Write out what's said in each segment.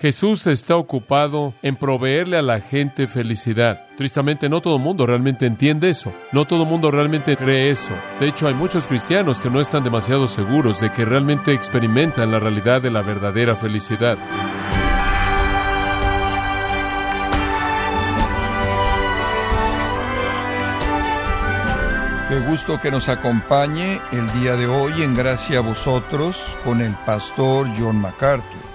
Jesús está ocupado en proveerle a la gente felicidad. Tristemente, no todo el mundo realmente entiende eso. No todo el mundo realmente cree eso. De hecho, hay muchos cristianos que no están demasiado seguros de que realmente experimentan la realidad de la verdadera felicidad. Qué gusto que nos acompañe el día de hoy en Gracia a vosotros con el pastor John MacArthur.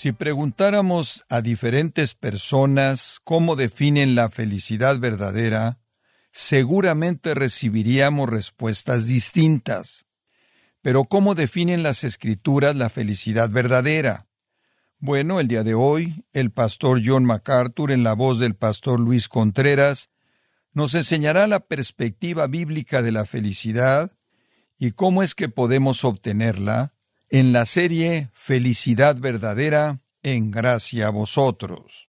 Si preguntáramos a diferentes personas cómo definen la felicidad verdadera, seguramente recibiríamos respuestas distintas. Pero ¿cómo definen las escrituras la felicidad verdadera? Bueno, el día de hoy, el pastor John MacArthur, en la voz del pastor Luis Contreras, nos enseñará la perspectiva bíblica de la felicidad y cómo es que podemos obtenerla en la serie Felicidad Verdadera en Gracia a Vosotros.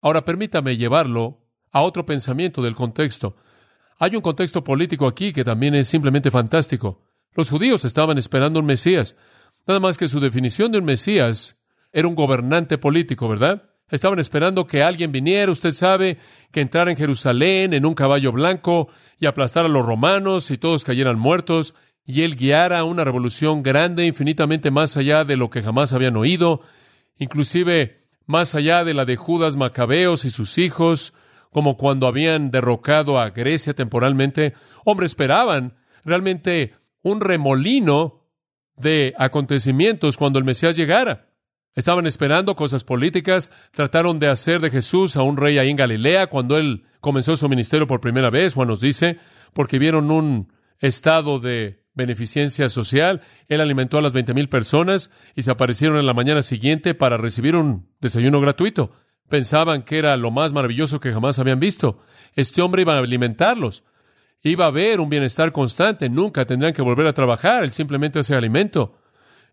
Ahora permítame llevarlo a otro pensamiento del contexto. Hay un contexto político aquí que también es simplemente fantástico. Los judíos estaban esperando un Mesías. Nada más que su definición de un Mesías era un gobernante político, ¿verdad? Estaban esperando que alguien viniera, usted sabe, que entrara en Jerusalén en un caballo blanco y aplastara a los romanos y todos cayeran muertos y él guiara una revolución grande, infinitamente más allá de lo que jamás habían oído, inclusive más allá de la de Judas Macabeos y sus hijos, como cuando habían derrocado a Grecia temporalmente. Hombre, esperaban realmente un remolino de acontecimientos cuando el Mesías llegara. Estaban esperando cosas políticas, trataron de hacer de Jesús a un rey ahí en Galilea cuando él comenzó su ministerio por primera vez, Juan nos dice, porque vieron un estado de beneficencia social. Él alimentó a las veinte mil personas y se aparecieron en la mañana siguiente para recibir un desayuno gratuito. Pensaban que era lo más maravilloso que jamás habían visto. Este hombre iba a alimentarlos. Iba a haber un bienestar constante. Nunca tendrían que volver a trabajar. Él simplemente hace alimento.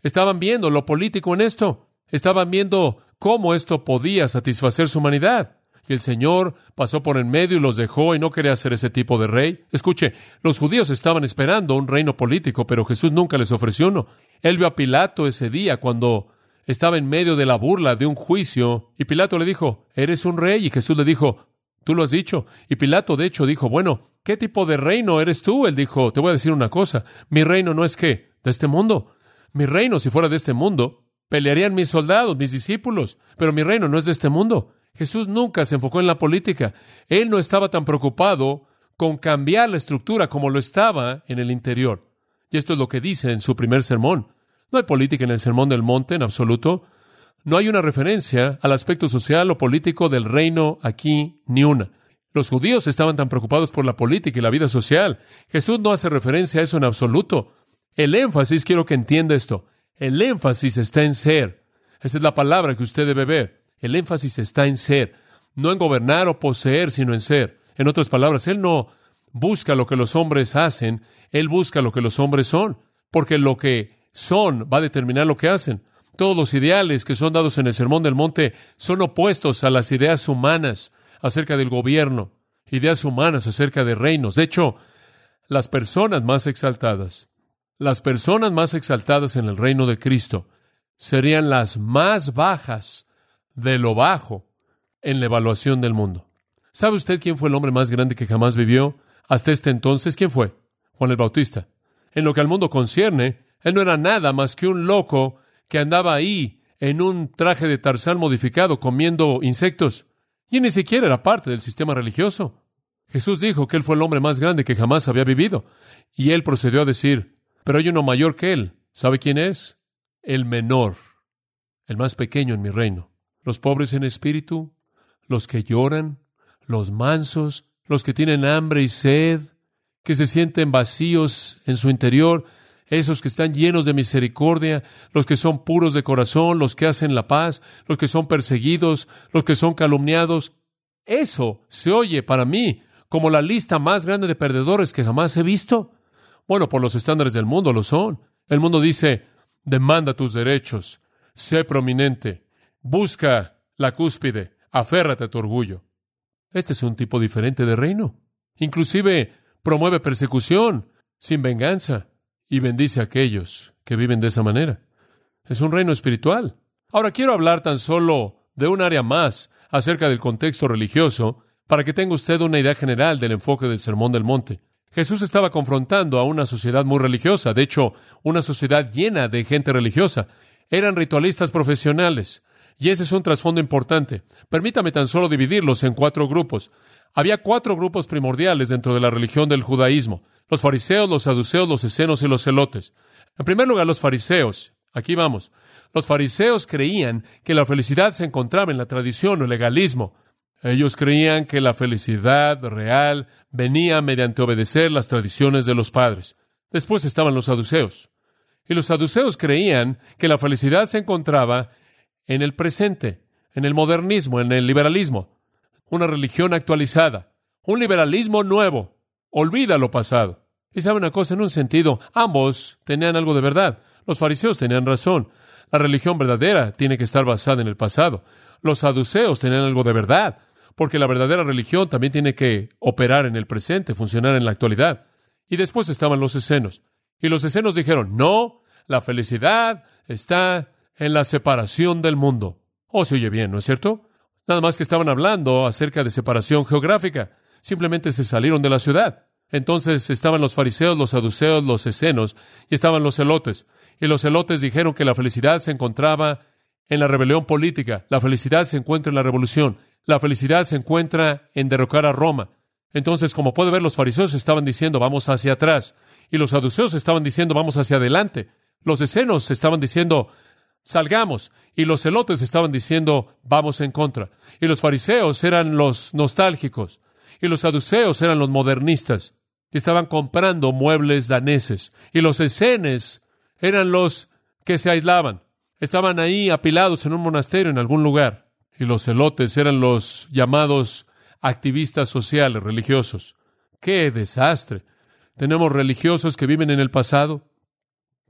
Estaban viendo lo político en esto. Estaban viendo cómo esto podía satisfacer su humanidad y el Señor pasó por en medio y los dejó y no quería ser ese tipo de rey. Escuche, los judíos estaban esperando un reino político, pero Jesús nunca les ofreció uno. Él vio a Pilato ese día cuando estaba en medio de la burla de un juicio y Pilato le dijo, ¿eres un rey? Y Jesús le dijo, tú lo has dicho. Y Pilato de hecho dijo, bueno, ¿qué tipo de reino eres tú? Él dijo, te voy a decir una cosa, mi reino no es que de este mundo. Mi reino, si fuera de este mundo, pelearían mis soldados, mis discípulos, pero mi reino no es de este mundo. Jesús nunca se enfocó en la política. Él no estaba tan preocupado con cambiar la estructura como lo estaba en el interior. Y esto es lo que dice en su primer sermón. No hay política en el Sermón del Monte en absoluto. No hay una referencia al aspecto social o político del reino aquí, ni una. Los judíos estaban tan preocupados por la política y la vida social. Jesús no hace referencia a eso en absoluto. El énfasis, quiero que entienda esto, el énfasis está en ser. Esa es la palabra que usted debe ver. El énfasis está en ser, no en gobernar o poseer, sino en ser. En otras palabras, Él no busca lo que los hombres hacen, Él busca lo que los hombres son, porque lo que son va a determinar lo que hacen. Todos los ideales que son dados en el Sermón del Monte son opuestos a las ideas humanas acerca del gobierno, ideas humanas acerca de reinos. De hecho, las personas más exaltadas, las personas más exaltadas en el reino de Cristo, serían las más bajas de lo bajo en la evaluación del mundo. ¿Sabe usted quién fue el hombre más grande que jamás vivió? Hasta este entonces, ¿quién fue? Juan el Bautista. En lo que al mundo concierne, él no era nada más que un loco que andaba ahí en un traje de tarzán modificado comiendo insectos. Y ni siquiera era parte del sistema religioso. Jesús dijo que él fue el hombre más grande que jamás había vivido. Y él procedió a decir, pero hay uno mayor que él. ¿Sabe quién es? El menor, el más pequeño en mi reino los pobres en espíritu, los que lloran, los mansos, los que tienen hambre y sed, que se sienten vacíos en su interior, esos que están llenos de misericordia, los que son puros de corazón, los que hacen la paz, los que son perseguidos, los que son calumniados. Eso se oye para mí como la lista más grande de perdedores que jamás he visto. Bueno, por los estándares del mundo lo son. El mundo dice, demanda tus derechos, sé prominente, Busca la cúspide, aférrate a tu orgullo. Este es un tipo diferente de reino. Inclusive promueve persecución sin venganza y bendice a aquellos que viven de esa manera. Es un reino espiritual. Ahora quiero hablar tan solo de un área más acerca del contexto religioso para que tenga usted una idea general del enfoque del Sermón del Monte. Jesús estaba confrontando a una sociedad muy religiosa, de hecho, una sociedad llena de gente religiosa. Eran ritualistas profesionales, y ese es un trasfondo importante. Permítame tan solo dividirlos en cuatro grupos. Había cuatro grupos primordiales dentro de la religión del judaísmo. Los fariseos, los saduceos, los escenos y los celotes. En primer lugar, los fariseos. Aquí vamos. Los fariseos creían que la felicidad se encontraba en la tradición o el legalismo. Ellos creían que la felicidad real venía mediante obedecer las tradiciones de los padres. Después estaban los saduceos. Y los saduceos creían que la felicidad se encontraba en el presente, en el modernismo, en el liberalismo. Una religión actualizada, un liberalismo nuevo. Olvida lo pasado. Y sabe una cosa, en un sentido, ambos tenían algo de verdad. Los fariseos tenían razón. La religión verdadera tiene que estar basada en el pasado. Los saduceos tenían algo de verdad porque la verdadera religión también tiene que operar en el presente, funcionar en la actualidad. Y después estaban los escenos. Y los escenos dijeron, no, la felicidad está en la separación del mundo. Oh, se oye bien, ¿no es cierto? Nada más que estaban hablando acerca de separación geográfica. Simplemente se salieron de la ciudad. Entonces estaban los fariseos, los saduceos, los escenos, y estaban los celotes. Y los celotes dijeron que la felicidad se encontraba en la rebelión política. La felicidad se encuentra en la revolución. La felicidad se encuentra en derrocar a Roma. Entonces, como puede ver, los fariseos estaban diciendo vamos hacia atrás y los saduceos estaban diciendo vamos hacia adelante. Los escenos estaban diciendo salgamos y los celotes estaban diciendo vamos en contra. Y los fariseos eran los nostálgicos y los saduceos eran los modernistas que estaban comprando muebles daneses y los escenes eran los que se aislaban. Estaban ahí apilados en un monasterio en algún lugar y los celotes eran los llamados activistas sociales, religiosos. ¡Qué desastre! Tenemos religiosos que viven en el pasado.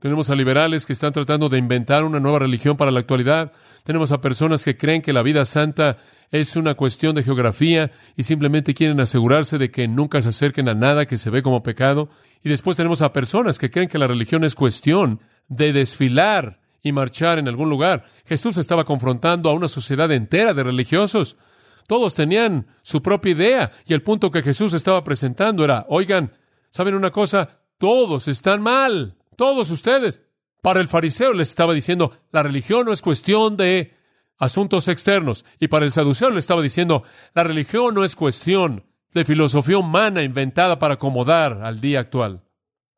Tenemos a liberales que están tratando de inventar una nueva religión para la actualidad. Tenemos a personas que creen que la vida santa es una cuestión de geografía y simplemente quieren asegurarse de que nunca se acerquen a nada que se ve como pecado. Y después tenemos a personas que creen que la religión es cuestión de desfilar y marchar en algún lugar. Jesús estaba confrontando a una sociedad entera de religiosos. Todos tenían su propia idea y el punto que Jesús estaba presentando era, oigan, ¿saben una cosa? Todos están mal, todos ustedes. Para el fariseo les estaba diciendo, la religión no es cuestión de asuntos externos. Y para el saduceo le estaba diciendo, la religión no es cuestión de filosofía humana inventada para acomodar al día actual.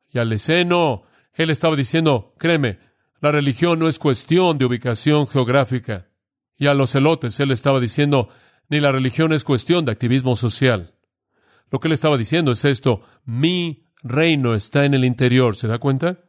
Y al esceno, él estaba diciendo, créeme, la religión no es cuestión de ubicación geográfica. Y a los celotes él estaba diciendo, ni la religión es cuestión de activismo social. Lo que él estaba diciendo es esto, mi reino está en el interior, ¿se da cuenta?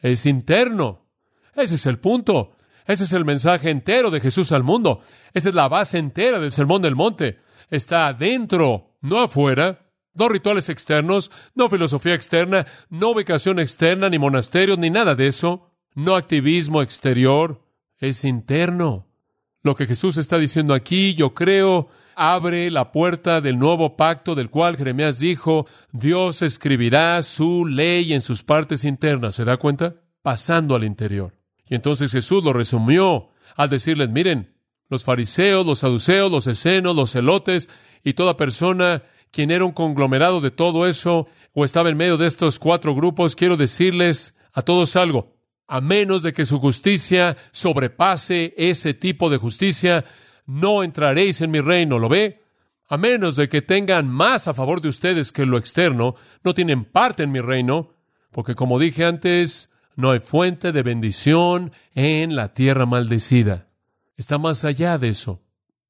Es interno. Ese es el punto. Ese es el mensaje entero de Jesús al mundo. Esa es la base entera del Sermón del Monte. Está adentro, no afuera. No rituales externos, no filosofía externa, no ubicación externa, ni monasterios, ni nada de eso no activismo exterior, es interno. Lo que Jesús está diciendo aquí, yo creo, abre la puerta del nuevo pacto del cual Jeremías dijo, Dios escribirá su ley en sus partes internas. ¿Se da cuenta? Pasando al interior. Y entonces Jesús lo resumió al decirles, miren, los fariseos, los saduceos, los escenos, los celotes y toda persona quien era un conglomerado de todo eso o estaba en medio de estos cuatro grupos, quiero decirles a todos algo, a menos de que su justicia sobrepase ese tipo de justicia, no entraréis en mi reino, ¿lo ve? A menos de que tengan más a favor de ustedes que lo externo, no tienen parte en mi reino, porque como dije antes, no hay fuente de bendición en la tierra maldecida. Está más allá de eso.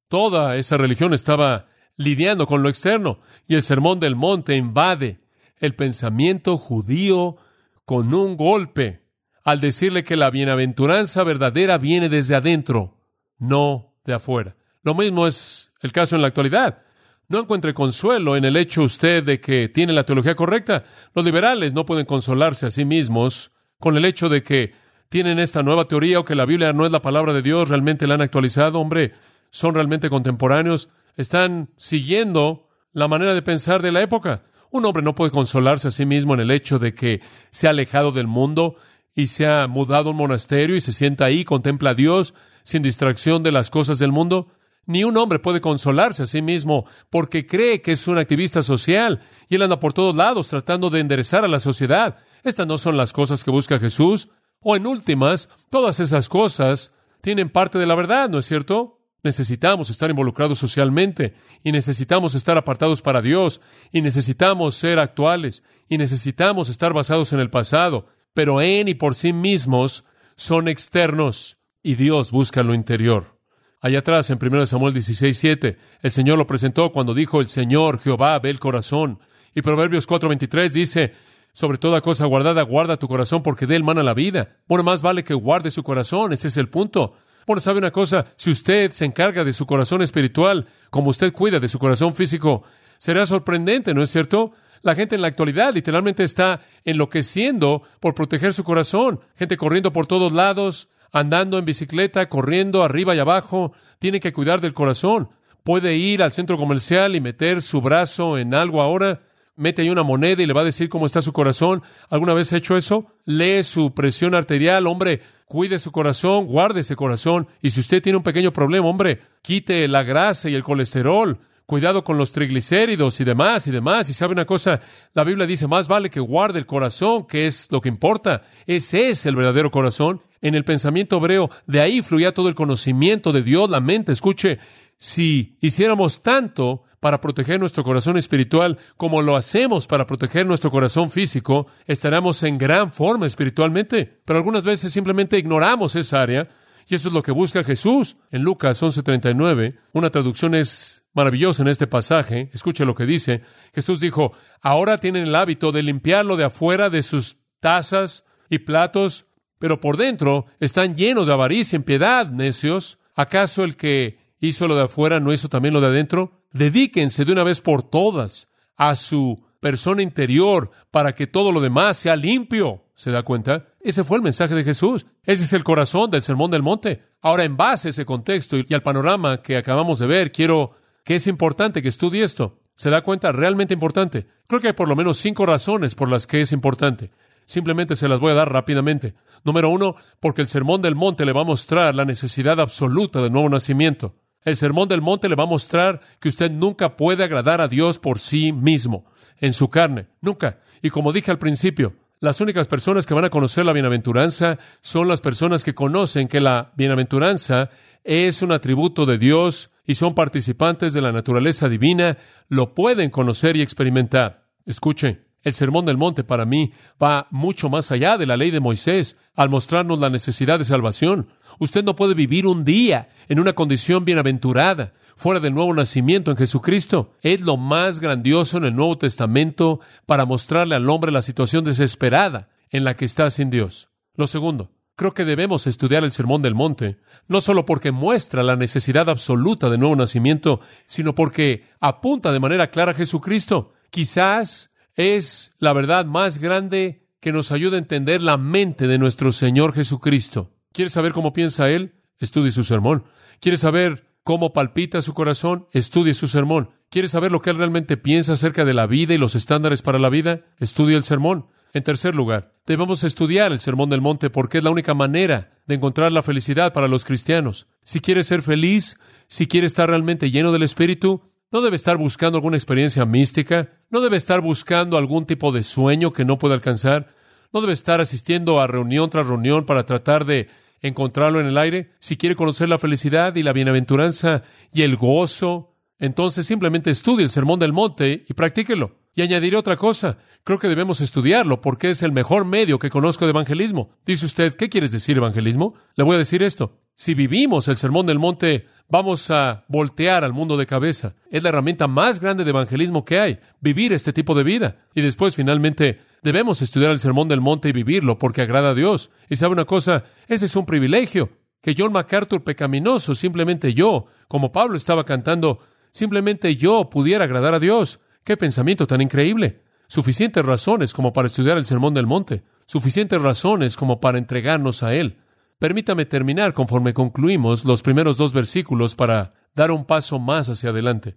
Toda esa religión estaba lidiando con lo externo, y el sermón del monte invade el pensamiento judío con un golpe al decirle que la bienaventuranza verdadera viene desde adentro, no de afuera. Lo mismo es el caso en la actualidad. No encuentre consuelo en el hecho usted de que tiene la teología correcta. Los liberales no pueden consolarse a sí mismos con el hecho de que tienen esta nueva teoría o que la Biblia no es la palabra de Dios, realmente la han actualizado. Hombre, son realmente contemporáneos, están siguiendo la manera de pensar de la época. Un hombre no puede consolarse a sí mismo en el hecho de que se ha alejado del mundo y se ha mudado a un monasterio y se sienta ahí, contempla a Dios, sin distracción de las cosas del mundo? Ni un hombre puede consolarse a sí mismo porque cree que es un activista social y él anda por todos lados tratando de enderezar a la sociedad. Estas no son las cosas que busca Jesús. O en últimas, todas esas cosas tienen parte de la verdad, ¿no es cierto? Necesitamos estar involucrados socialmente y necesitamos estar apartados para Dios y necesitamos ser actuales y necesitamos estar basados en el pasado, pero en y por sí mismos son externos y Dios busca lo interior. Allá atrás, en 1 Samuel 16, 7, el Señor lo presentó cuando dijo, el Señor Jehová ve el corazón. Y Proverbios 4:23 dice, sobre toda cosa guardada, guarda tu corazón porque de él mana la vida. Bueno, más vale que guarde su corazón, ese es el punto. Bueno, sabe una cosa, si usted se encarga de su corazón espiritual, como usted cuida de su corazón físico, será sorprendente, ¿no es cierto? La gente en la actualidad literalmente está enloqueciendo por proteger su corazón. Gente corriendo por todos lados, andando en bicicleta, corriendo arriba y abajo, tiene que cuidar del corazón. Puede ir al centro comercial y meter su brazo en algo ahora, mete ahí una moneda y le va a decir cómo está su corazón. ¿Alguna vez ha hecho eso? Lee su presión arterial, hombre, cuide su corazón, guarde ese corazón. Y si usted tiene un pequeño problema, hombre, quite la grasa y el colesterol. Cuidado con los triglicéridos y demás y demás. Y sabe una cosa, la Biblia dice, más vale que guarde el corazón, que es lo que importa. Ese es el verdadero corazón en el pensamiento hebreo, de ahí fluía todo el conocimiento de Dios, la mente. Escuche, si hiciéramos tanto para proteger nuestro corazón espiritual como lo hacemos para proteger nuestro corazón físico, estaríamos en gran forma espiritualmente. Pero algunas veces simplemente ignoramos esa área y eso es lo que busca Jesús. En Lucas 11:39, una traducción es maravillosa en este pasaje. Escuche lo que dice. Jesús dijo, ahora tienen el hábito de limpiarlo de afuera de sus tazas y platos pero por dentro están llenos de avaricia, impiedad, necios. ¿Acaso el que hizo lo de afuera no hizo también lo de adentro? Dedíquense de una vez por todas a su persona interior para que todo lo demás sea limpio. ¿Se da cuenta? Ese fue el mensaje de Jesús. Ese es el corazón del Sermón del Monte. Ahora, en base a ese contexto y al panorama que acabamos de ver, quiero que es importante que estudie esto. ¿Se da cuenta? Realmente importante. Creo que hay por lo menos cinco razones por las que es importante. Simplemente se las voy a dar rápidamente. Número uno, porque el Sermón del Monte le va a mostrar la necesidad absoluta del nuevo nacimiento. El Sermón del Monte le va a mostrar que usted nunca puede agradar a Dios por sí mismo, en su carne, nunca. Y como dije al principio, las únicas personas que van a conocer la bienaventuranza son las personas que conocen que la bienaventuranza es un atributo de Dios y son participantes de la naturaleza divina, lo pueden conocer y experimentar. Escuche, el Sermón del Monte para mí va mucho más allá de la ley de Moisés al mostrarnos la necesidad de salvación. Usted no puede vivir un día en una condición bienaventurada, fuera del nuevo nacimiento en Jesucristo. Es lo más grandioso en el Nuevo Testamento para mostrarle al hombre la situación desesperada en la que está sin Dios. Lo segundo, creo que debemos estudiar el Sermón del Monte, no solo porque muestra la necesidad absoluta de nuevo nacimiento, sino porque apunta de manera clara a Jesucristo. Quizás es la verdad más grande que nos ayuda a entender la mente de nuestro Señor Jesucristo. ¿Quieres saber cómo piensa Él? Estudie su sermón. ¿Quieres saber cómo palpita su corazón? Estudie su sermón. ¿Quieres saber lo que Él realmente piensa acerca de la vida y los estándares para la vida? Estudie el sermón. En tercer lugar, debemos estudiar el Sermón del Monte porque es la única manera de encontrar la felicidad para los cristianos. Si quieres ser feliz, si quieres estar realmente lleno del Espíritu, no debe estar buscando alguna experiencia mística, no debe estar buscando algún tipo de sueño que no pueda alcanzar, no debe estar asistiendo a reunión tras reunión para tratar de encontrarlo en el aire. Si quiere conocer la felicidad y la bienaventuranza y el gozo, entonces simplemente estudie el Sermón del Monte y practíquelo. Y añadiré otra cosa. Creo que debemos estudiarlo porque es el mejor medio que conozco de evangelismo. Dice usted, ¿qué quieres decir evangelismo? Le voy a decir esto. Si vivimos el Sermón del Monte vamos a voltear al mundo de cabeza. Es la herramienta más grande de evangelismo que hay, vivir este tipo de vida. Y después, finalmente, debemos estudiar el Sermón del Monte y vivirlo porque agrada a Dios. Y sabe una cosa, ese es un privilegio. Que John MacArthur pecaminoso, simplemente yo, como Pablo estaba cantando, simplemente yo pudiera agradar a Dios. Qué pensamiento tan increíble. Suficientes razones como para estudiar el Sermón del Monte. Suficientes razones como para entregarnos a Él. Permítame terminar conforme concluimos los primeros dos versículos para dar un paso más hacia adelante.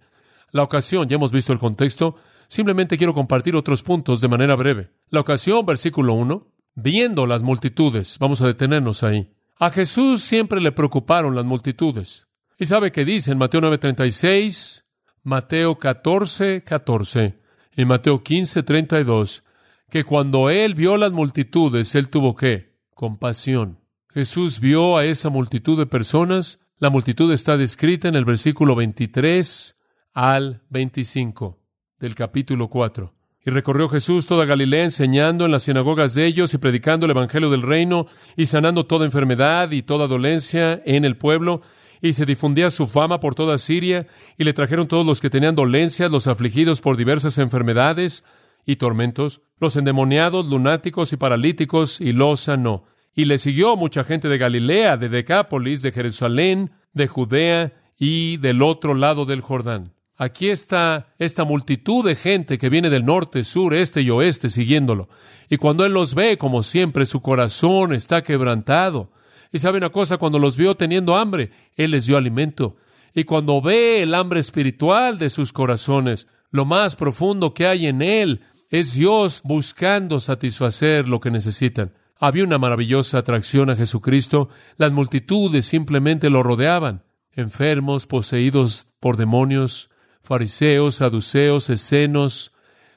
La ocasión, ya hemos visto el contexto, simplemente quiero compartir otros puntos de manera breve. La ocasión, versículo 1, viendo las multitudes, vamos a detenernos ahí. A Jesús siempre le preocuparon las multitudes. ¿Y sabe qué dice en Mateo 9:36, Mateo 14, 14 y Mateo 15, 32? Que cuando él vio las multitudes, él tuvo qué? Compasión. Jesús vio a esa multitud de personas. La multitud está descrita en el versículo 23 al 25 del capítulo 4. Y recorrió Jesús toda Galilea enseñando en las sinagogas de ellos y predicando el Evangelio del reino y sanando toda enfermedad y toda dolencia en el pueblo. Y se difundía su fama por toda Siria y le trajeron todos los que tenían dolencias, los afligidos por diversas enfermedades y tormentos, los endemoniados, lunáticos y paralíticos, y los sanó. Y le siguió mucha gente de Galilea, de Decápolis, de Jerusalén, de Judea y del otro lado del Jordán. Aquí está esta multitud de gente que viene del norte, sur, este y oeste siguiéndolo. Y cuando Él los ve, como siempre, su corazón está quebrantado. Y sabe una cosa, cuando los vio teniendo hambre, Él les dio alimento. Y cuando ve el hambre espiritual de sus corazones, lo más profundo que hay en Él es Dios buscando satisfacer lo que necesitan. Había una maravillosa atracción a Jesucristo. Las multitudes simplemente lo rodeaban. Enfermos, poseídos por demonios, fariseos, saduceos, escenos,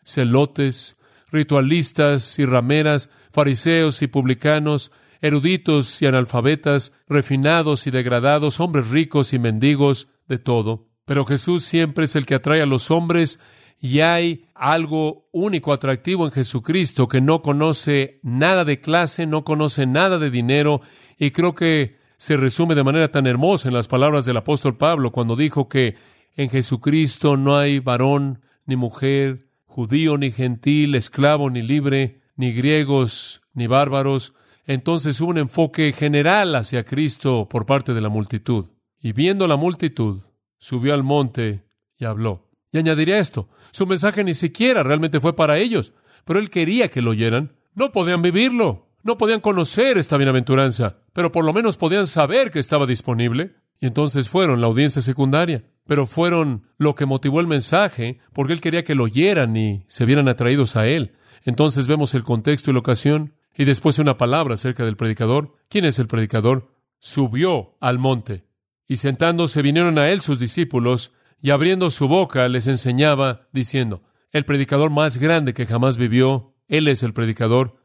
celotes, ritualistas y rameras, fariseos y publicanos, eruditos y analfabetas, refinados y degradados, hombres ricos y mendigos, de todo. Pero Jesús siempre es el que atrae a los hombres y hay algo único, atractivo en Jesucristo, que no conoce nada de clase, no conoce nada de dinero, y creo que se resume de manera tan hermosa en las palabras del apóstol Pablo cuando dijo que en Jesucristo no hay varón ni mujer, judío ni gentil, esclavo ni libre, ni griegos ni bárbaros. Entonces hubo un enfoque general hacia Cristo por parte de la multitud. Y viendo la multitud, subió al monte y habló. Y añadiría esto, su mensaje ni siquiera realmente fue para ellos, pero él quería que lo oyeran. No podían vivirlo, no podían conocer esta bienaventuranza, pero por lo menos podían saber que estaba disponible. Y entonces fueron la audiencia secundaria pero fueron lo que motivó el mensaje, porque él quería que lo oyeran y se vieran atraídos a él. Entonces vemos el contexto y la ocasión, y después una palabra acerca del predicador. ¿Quién es el predicador? Subió al monte, y sentándose vinieron a él sus discípulos, y abriendo su boca les enseñaba, diciendo, el predicador más grande que jamás vivió, él es el predicador,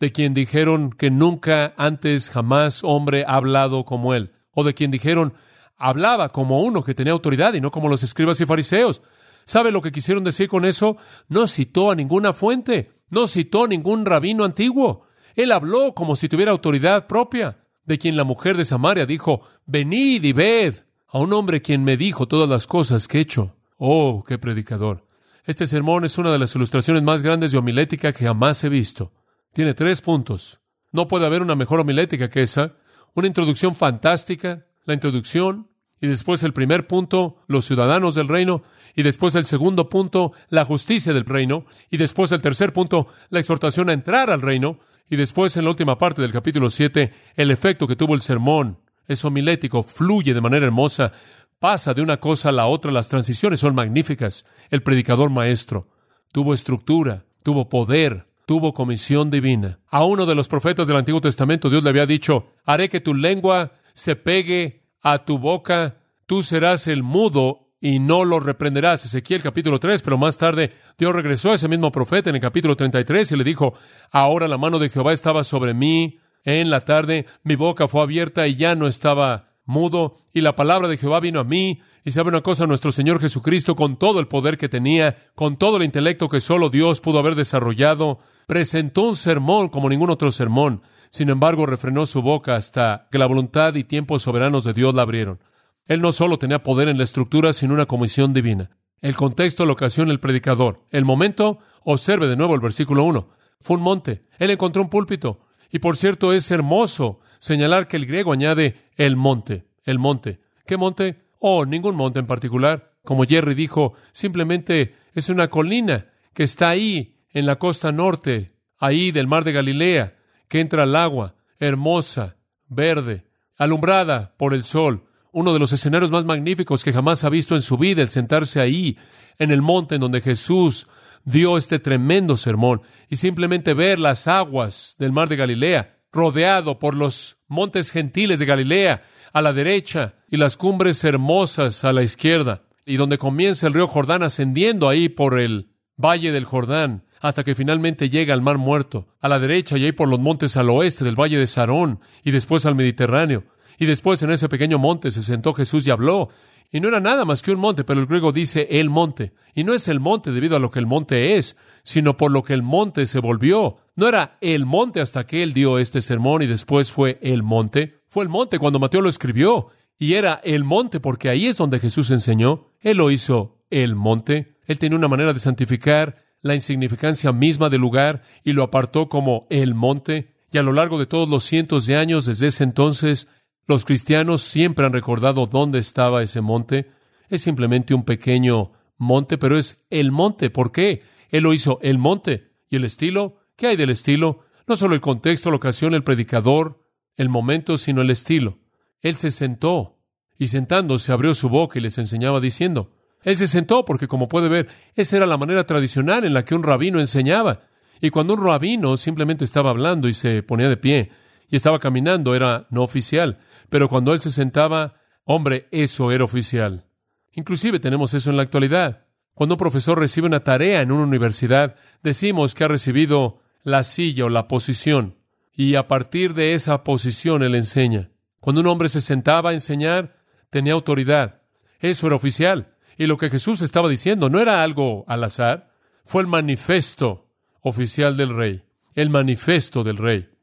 de quien dijeron que nunca antes jamás hombre ha hablado como él, o de quien dijeron, hablaba como uno que tenía autoridad y no como los escribas y fariseos. ¿Sabe lo que quisieron decir con eso? No citó a ninguna fuente, no citó a ningún rabino antiguo. Él habló como si tuviera autoridad propia, de quien la mujer de Samaria dijo, venid y ved, a un hombre quien me dijo todas las cosas que he hecho. Oh, qué predicador. Este sermón es una de las ilustraciones más grandes de homilética que jamás he visto. Tiene tres puntos. No puede haber una mejor homilética que esa. Una introducción fantástica, la introducción, y después el primer punto, los ciudadanos del reino, y después el segundo punto, la justicia del reino, y después el tercer punto, la exhortación a entrar al reino, y después en la última parte del capítulo 7, el efecto que tuvo el sermón. Es homilético, fluye de manera hermosa, pasa de una cosa a la otra, las transiciones son magníficas. El predicador maestro tuvo estructura, tuvo poder, tuvo comisión divina. A uno de los profetas del Antiguo Testamento Dios le había dicho, haré que tu lengua se pegue a tu boca, tú serás el mudo y no lo reprenderás. Ezequiel capítulo 3, pero más tarde Dios regresó a ese mismo profeta en el capítulo 33 y le dijo, ahora la mano de Jehová estaba sobre mí, en la tarde mi boca fue abierta y ya no estaba mudo, y la palabra de Jehová vino a mí, y sabe una cosa, nuestro Señor Jesucristo, con todo el poder que tenía, con todo el intelecto que solo Dios pudo haber desarrollado, presentó un sermón como ningún otro sermón. Sin embargo, refrenó su boca hasta que la voluntad y tiempos soberanos de Dios la abrieron. Él no solo tenía poder en la estructura, sino una comisión divina. El contexto, la ocasión, el predicador. El momento, observe de nuevo el versículo 1. Fue un monte. Él encontró un púlpito. Y por cierto, es hermoso señalar que el griego añade el monte. El monte. ¿Qué monte? Oh, ningún monte en particular. Como Jerry dijo, simplemente es una colina que está ahí, en la costa norte, ahí del mar de Galilea que entra al agua, hermosa, verde, alumbrada por el sol, uno de los escenarios más magníficos que jamás ha visto en su vida, el sentarse ahí, en el monte en donde Jesús dio este tremendo sermón, y simplemente ver las aguas del mar de Galilea, rodeado por los montes gentiles de Galilea a la derecha y las cumbres hermosas a la izquierda, y donde comienza el río Jordán ascendiendo ahí por el valle del Jordán, hasta que finalmente llega al Mar Muerto, a la derecha y ahí por los montes al oeste del valle de Sarón, y después al Mediterráneo. Y después en ese pequeño monte se sentó Jesús y habló. Y no era nada más que un monte, pero el griego dice el monte. Y no es el monte debido a lo que el monte es, sino por lo que el monte se volvió. No era el monte hasta que él dio este sermón y después fue el monte. Fue el monte cuando Mateo lo escribió. Y era el monte porque ahí es donde Jesús enseñó. Él lo hizo el monte. Él tenía una manera de santificar la insignificancia misma del lugar y lo apartó como el monte. Y a lo largo de todos los cientos de años desde ese entonces, los cristianos siempre han recordado dónde estaba ese monte. Es simplemente un pequeño monte, pero es el monte. ¿Por qué? Él lo hizo el monte. ¿Y el estilo? ¿Qué hay del estilo? No solo el contexto, la ocasión, el predicador, el momento, sino el estilo. Él se sentó y sentándose abrió su boca y les enseñaba diciendo, él se sentó porque, como puede ver, esa era la manera tradicional en la que un rabino enseñaba. Y cuando un rabino simplemente estaba hablando y se ponía de pie y estaba caminando, era no oficial. Pero cuando él se sentaba, hombre, eso era oficial. Inclusive tenemos eso en la actualidad. Cuando un profesor recibe una tarea en una universidad, decimos que ha recibido la silla o la posición. Y a partir de esa posición él enseña. Cuando un hombre se sentaba a enseñar, tenía autoridad. Eso era oficial. Y lo que Jesús estaba diciendo no era algo al azar, fue el manifiesto oficial del rey. El manifiesto del rey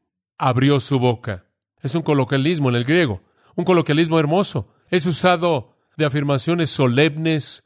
abrió su boca. Es un coloquialismo en el griego, un coloquialismo hermoso. Es usado de afirmaciones solemnes,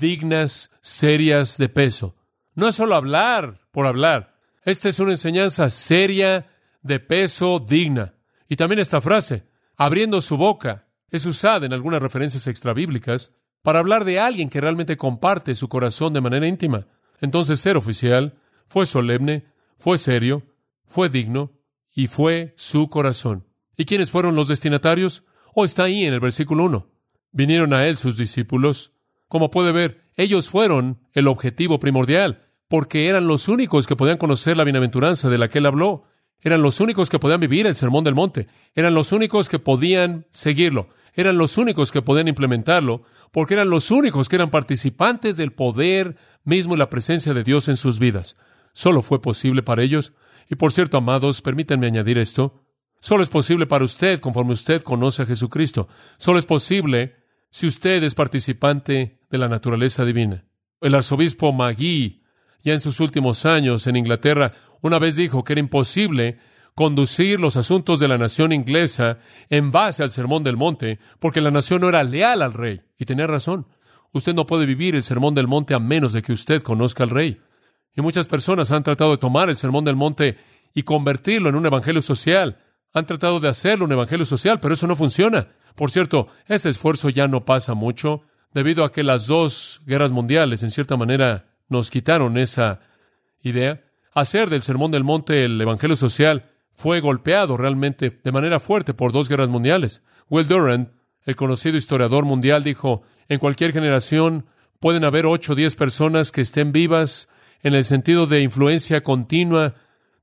dignas, serias, de peso. No es solo hablar por hablar. Esta es una enseñanza seria, de peso, digna. Y también esta frase, abriendo su boca, es usada en algunas referencias extrabíblicas para hablar de alguien que realmente comparte su corazón de manera íntima. Entonces ser oficial fue solemne, fue serio, fue digno y fue su corazón. ¿Y quiénes fueron los destinatarios? Oh, está ahí en el versículo 1. Vinieron a él sus discípulos. Como puede ver, ellos fueron el objetivo primordial, porque eran los únicos que podían conocer la bienaventuranza de la que él habló. Eran los únicos que podían vivir el sermón del monte. Eran los únicos que podían seguirlo eran los únicos que podían implementarlo, porque eran los únicos que eran participantes del poder mismo y la presencia de Dios en sus vidas. Solo fue posible para ellos. Y por cierto, amados, permítanme añadir esto. Solo es posible para usted conforme usted conoce a Jesucristo. Solo es posible si usted es participante de la naturaleza divina. El arzobispo Magui, ya en sus últimos años en Inglaterra, una vez dijo que era imposible conducir los asuntos de la nación inglesa en base al sermón del monte, porque la nación no era leal al rey. Y tenía razón. Usted no puede vivir el sermón del monte a menos de que usted conozca al rey. Y muchas personas han tratado de tomar el sermón del monte y convertirlo en un evangelio social. Han tratado de hacerlo un evangelio social, pero eso no funciona. Por cierto, ese esfuerzo ya no pasa mucho, debido a que las dos guerras mundiales, en cierta manera, nos quitaron esa idea. Hacer del sermón del monte el evangelio social fue golpeado realmente de manera fuerte por dos guerras mundiales. Will Durant, el conocido historiador mundial, dijo, en cualquier generación pueden haber ocho o diez personas que estén vivas en el sentido de influencia continua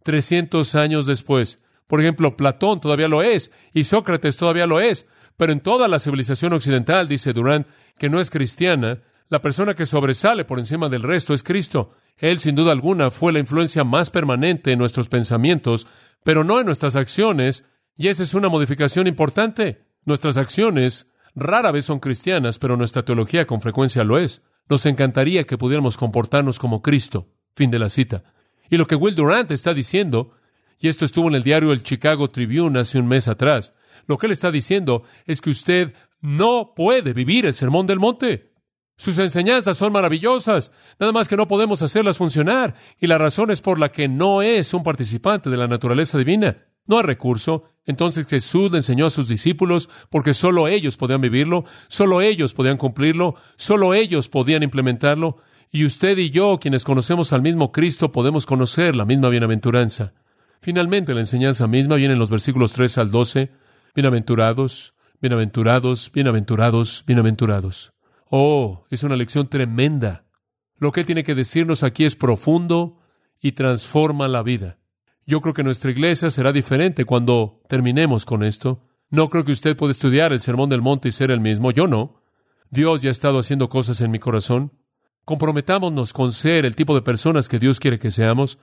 300 años después. Por ejemplo, Platón todavía lo es y Sócrates todavía lo es, pero en toda la civilización occidental, dice Durant, que no es cristiana, la persona que sobresale por encima del resto es Cristo. Él, sin duda alguna, fue la influencia más permanente en nuestros pensamientos, pero no en nuestras acciones, y esa es una modificación importante. Nuestras acciones rara vez son cristianas, pero nuestra teología con frecuencia lo es. Nos encantaría que pudiéramos comportarnos como Cristo. Fin de la cita. Y lo que Will Durant está diciendo, y esto estuvo en el diario El Chicago Tribune hace un mes atrás, lo que él está diciendo es que usted no puede vivir el sermón del monte. Sus enseñanzas son maravillosas, nada más que no podemos hacerlas funcionar, y la razón es por la que no es un participante de la naturaleza divina. No hay recurso. Entonces Jesús le enseñó a sus discípulos porque solo ellos podían vivirlo, solo ellos podían cumplirlo, solo ellos podían implementarlo. Y usted y yo, quienes conocemos al mismo Cristo, podemos conocer la misma bienaventuranza. Finalmente, la enseñanza misma viene en los versículos 3 al 12. Bienaventurados, bienaventurados, bienaventurados, bienaventurados. Oh, es una lección tremenda. Lo que Él tiene que decirnos aquí es profundo y transforma la vida. Yo creo que nuestra iglesia será diferente cuando terminemos con esto. No creo que usted pueda estudiar el Sermón del Monte y ser el mismo. Yo no. Dios ya ha estado haciendo cosas en mi corazón. Comprometámonos con ser el tipo de personas que Dios quiere que seamos,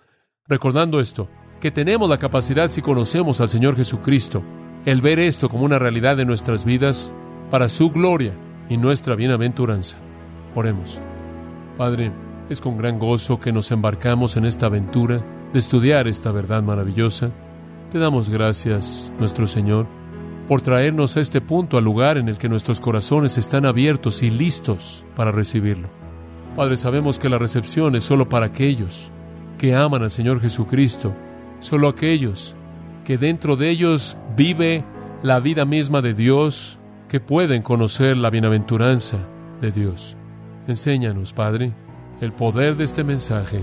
recordando esto, que tenemos la capacidad si conocemos al Señor Jesucristo, el ver esto como una realidad de nuestras vidas para su gloria y nuestra bienaventuranza. Oremos. Padre, es con gran gozo que nos embarcamos en esta aventura de estudiar esta verdad maravillosa. Te damos gracias, nuestro Señor, por traernos a este punto al lugar en el que nuestros corazones están abiertos y listos para recibirlo. Padre, sabemos que la recepción es solo para aquellos que aman al Señor Jesucristo, solo aquellos que dentro de ellos vive la vida misma de Dios, que pueden conocer la bienaventuranza de Dios. Enséñanos, Padre, el poder de este mensaje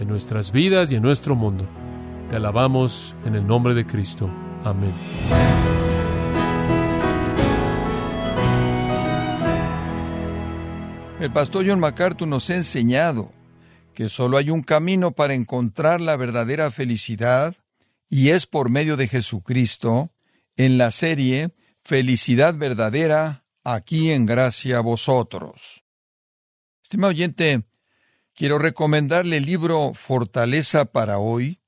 en nuestras vidas y en nuestro mundo. Te alabamos en el nombre de Cristo. Amén. El pastor John MacArthur nos ha enseñado que solo hay un camino para encontrar la verdadera felicidad y es por medio de Jesucristo en la serie Felicidad verdadera aquí en gracia a vosotros. Estimado oyente, quiero recomendarle el libro Fortaleza para hoy,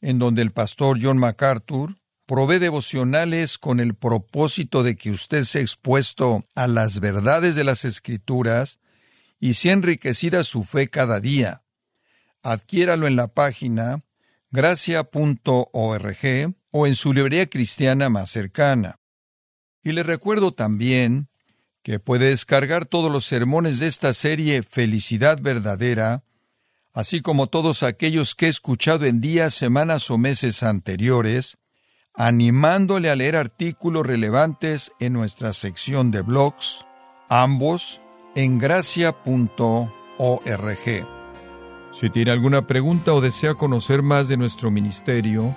en donde el pastor John MacArthur provee devocionales con el propósito de que usted sea expuesto a las verdades de las Escrituras y sea enriquecida su fe cada día. Adquiéralo en la página gracia.org o en su librería cristiana más cercana. Y le recuerdo también que puede descargar todos los sermones de esta serie Felicidad Verdadera, así como todos aquellos que he escuchado en días, semanas o meses anteriores, animándole a leer artículos relevantes en nuestra sección de blogs, ambos en gracia.org. Si tiene alguna pregunta o desea conocer más de nuestro ministerio,